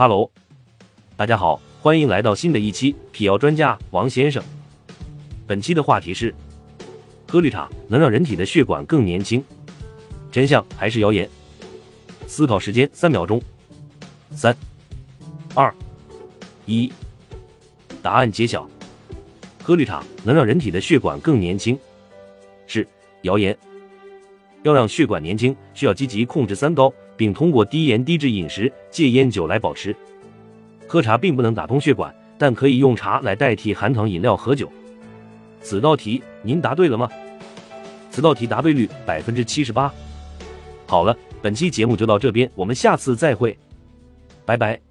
哈喽，大家好，欢迎来到新的一期辟谣专家王先生。本期的话题是：喝绿茶能让人体的血管更年轻，真相还是谣言？思考时间三秒钟，三、二、一，答案揭晓。喝绿茶能让人体的血管更年轻，是谣言。要让血管年轻，需要积极控制三高，并通过低盐低脂饮食、戒烟酒来保持。喝茶并不能打通血管，但可以用茶来代替含糖饮料和酒。此道题您答对了吗？此道题答对率百分之七十八。好了，本期节目就到这边，我们下次再会，拜拜。